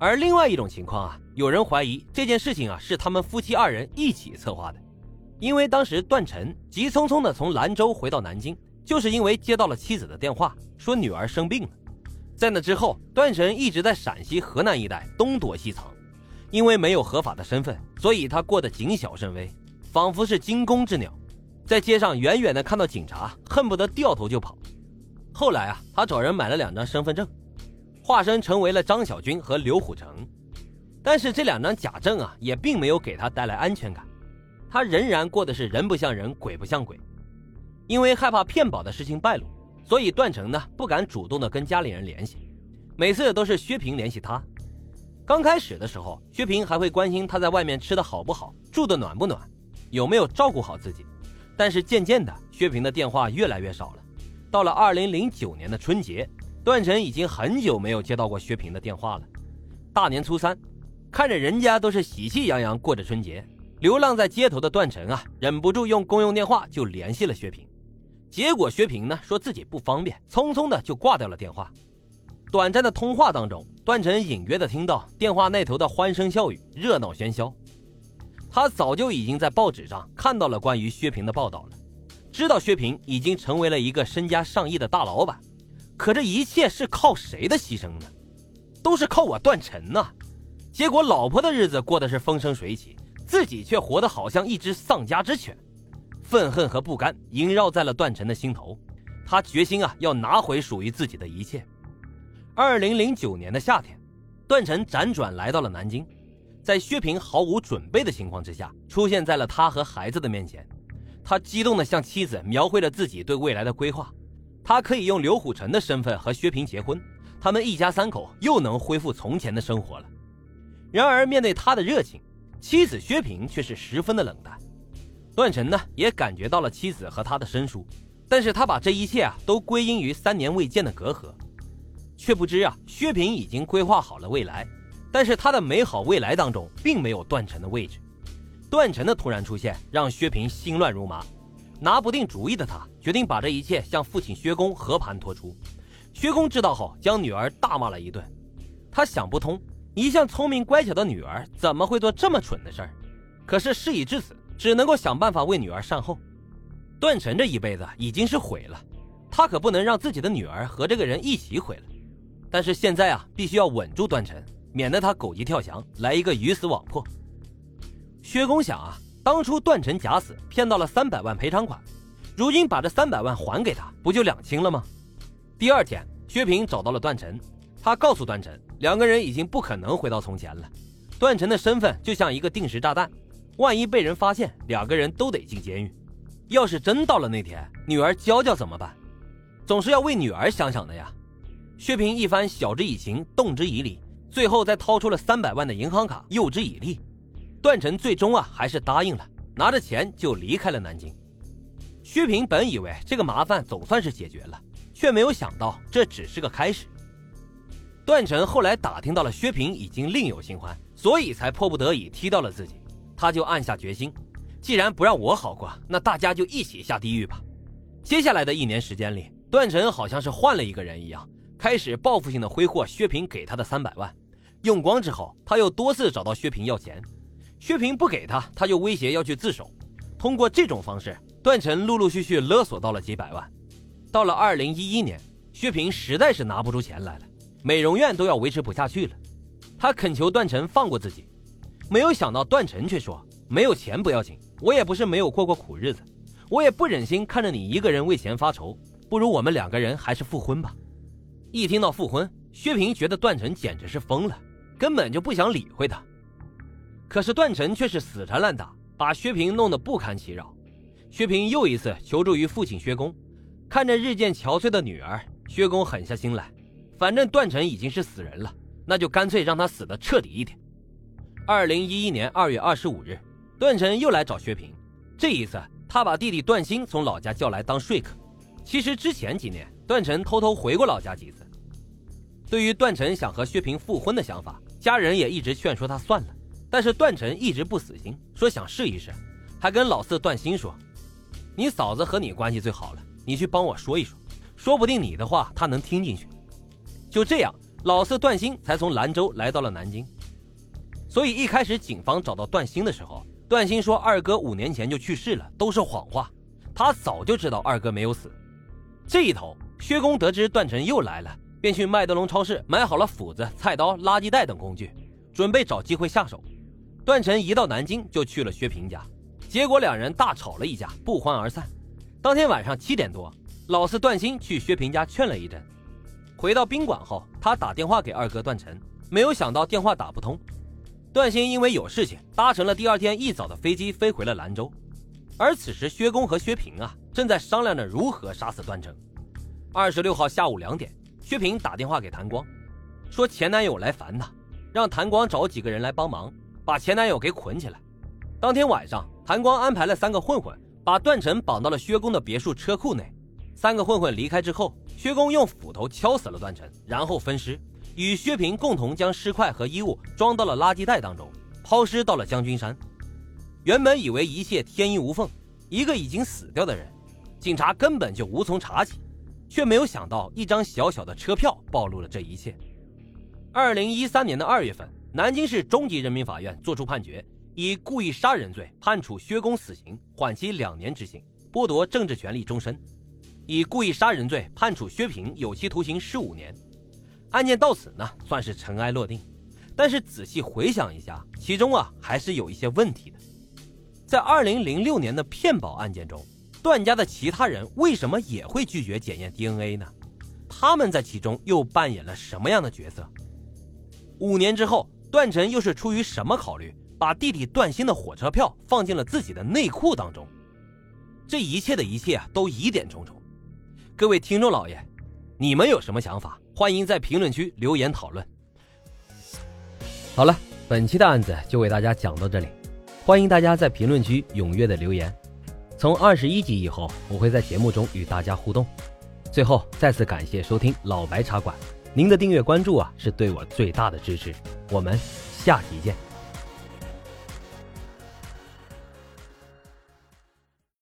而另外一种情况啊，有人怀疑这件事情啊是他们夫妻二人一起策划的，因为当时段晨急匆匆的从兰州回到南京，就是因为接到了妻子的电话，说女儿生病了。在那之后，段晨一直在陕西、河南一带东躲西藏，因为没有合法的身份，所以他过得谨小慎微，仿佛是惊弓之鸟，在街上远远的看到警察，恨不得掉头就跑。后来啊，他找人买了两张身份证。化身成为了张小军和刘虎城，但是这两张假证啊，也并没有给他带来安全感，他仍然过的是人不像人，鬼不像鬼。因为害怕骗保的事情败露，所以段成呢不敢主动的跟家里人联系，每次都是薛平联系他。刚开始的时候，薛平还会关心他在外面吃的好不好，住的暖不暖，有没有照顾好自己。但是渐渐的，薛平的电话越来越少了。到了二零零九年的春节。段晨已经很久没有接到过薛平的电话了。大年初三，看着人家都是喜气洋洋过着春节，流浪在街头的段晨啊，忍不住用公用电话就联系了薛平。结果薛平呢说自己不方便，匆匆的就挂掉了电话。短暂的通话当中，段晨隐约的听到电话那头的欢声笑语，热闹喧嚣。他早就已经在报纸上看到了关于薛平的报道了，知道薛平已经成为了一个身家上亿的大老板。可这一切是靠谁的牺牲呢？都是靠我段晨呐！结果老婆的日子过得是风生水起，自己却活得好像一只丧家之犬，愤恨和不甘萦绕在了段晨的心头。他决心啊，要拿回属于自己的一切。二零零九年的夏天，段晨辗转来到了南京，在薛平毫无准备的情况之下，出现在了他和孩子的面前。他激动地向妻子描绘了自己对未来的规划。他可以用刘虎臣的身份和薛平结婚，他们一家三口又能恢复从前的生活了。然而，面对他的热情，妻子薛平却是十分的冷淡。段晨呢，也感觉到了妻子和他的生疏，但是他把这一切啊都归因于三年未见的隔阂，却不知啊，薛平已经规划好了未来，但是他的美好未来当中并没有段晨的位置。段晨的突然出现，让薛平心乱如麻。拿不定主意的他，决定把这一切向父亲薛公和盘托出。薛公知道后，将女儿大骂了一顿。他想不通，一向聪明乖巧的女儿怎么会做这么蠢的事儿？可是事已至此，只能够想办法为女儿善后。段晨这一辈子已经是毁了，他可不能让自己的女儿和这个人一起毁了。但是现在啊，必须要稳住段晨，免得他狗急跳墙，来一个鱼死网破。薛公想啊。当初段晨假死骗到了三百万赔偿款，如今把这三百万还给他，不就两清了吗？第二天，薛平找到了段晨，他告诉段晨，两个人已经不可能回到从前了。段晨的身份就像一个定时炸弹，万一被人发现，两个人都得进监狱。要是真到了那天，女儿娇娇怎么办？总是要为女儿想想的呀。薛平一番晓之以情，动之以理，最后再掏出了三百万的银行卡，诱之以利。段晨最终啊还是答应了，拿着钱就离开了南京。薛平本以为这个麻烦总算是解决了，却没有想到这只是个开始。段晨后来打听到了薛平已经另有新欢，所以才迫不得已踢到了自己。他就暗下决心，既然不让我好过，那大家就一起下地狱吧。接下来的一年时间里，段晨好像是换了一个人一样，开始报复性的挥霍薛平给他的三百万。用光之后，他又多次找到薛平要钱。薛平不给他，他就威胁要去自首。通过这种方式，段晨陆陆续续勒索到了几百万。到了二零一一年，薛平实在是拿不出钱来了，美容院都要维持不下去了。他恳求段晨放过自己，没有想到段晨却说：“没有钱不要紧，我也不是没有过过苦日子，我也不忍心看着你一个人为钱发愁，不如我们两个人还是复婚吧。”一听到复婚，薛平觉得段晨简直是疯了，根本就不想理会他。可是段晨却是死缠烂打，把薛平弄得不堪其扰。薛平又一次求助于父亲薛公，看着日渐憔悴的女儿，薛公狠下心来，反正段晨已经是死人了，那就干脆让他死的彻底一点。二零一一年二月二十五日，段晨又来找薛平，这一次他把弟弟段鑫从老家叫来当说客。其实之前几年，段晨偷偷回过老家几次。对于段晨想和薛平复婚的想法，家人也一直劝说他算了。但是段晨一直不死心，说想试一试，还跟老四段鑫说：“你嫂子和你关系最好了，你去帮我说一说，说不定你的话他能听进去。”就这样，老四段鑫才从兰州来到了南京。所以一开始警方找到段鑫的时候，段鑫说二哥五年前就去世了，都是谎话。他早就知道二哥没有死。这一头，薛公得知段晨又来了，便去麦德龙超市买好了斧子、菜刀、垃圾袋等工具，准备找机会下手。段成一到南京就去了薛平家，结果两人大吵了一架，不欢而散。当天晚上七点多，老四段鑫去薛平家劝了一阵，回到宾馆后，他打电话给二哥段成，没有想到电话打不通。段鑫因为有事情，搭乘了第二天一早的飞机飞回了兰州。而此时，薛公和薛平啊正在商量着如何杀死段成。二十六号下午两点，薛平打电话给谭光，说前男友来烦他，让谭光找几个人来帮忙，把前男友给捆起来。当天晚上，谭光安排了三个混混，把段晨绑到了薛公的别墅车库内。三个混混离开之后，薛公用斧头敲死了段晨，然后分尸。与薛平共同将尸块和衣物装到了垃圾袋当中，抛尸到了将军山。原本以为一切天衣无缝，一个已经死掉的人，警察根本就无从查起，却没有想到一张小小的车票暴露了这一切。二零一三年的二月份，南京市中级人民法院作出判决，以故意杀人罪判处薛公死刑，缓期两年执行，剥夺政治权利终身；以故意杀人罪判处薛平有期徒刑十五年。案件到此呢，算是尘埃落定。但是仔细回想一下，其中啊还是有一些问题的。在二零零六年的骗保案件中，段家的其他人为什么也会拒绝检验 DNA 呢？他们在其中又扮演了什么样的角色？五年之后，段晨又是出于什么考虑，把弟弟段鑫的火车票放进了自己的内裤当中？这一切的一切啊，都疑点重重。各位听众老爷，你们有什么想法？欢迎在评论区留言讨论。好了，本期的案子就为大家讲到这里，欢迎大家在评论区踊跃的留言。从二十一集以后，我会在节目中与大家互动。最后，再次感谢收听老白茶馆，您的订阅关注啊，是对我最大的支持。我们下期见。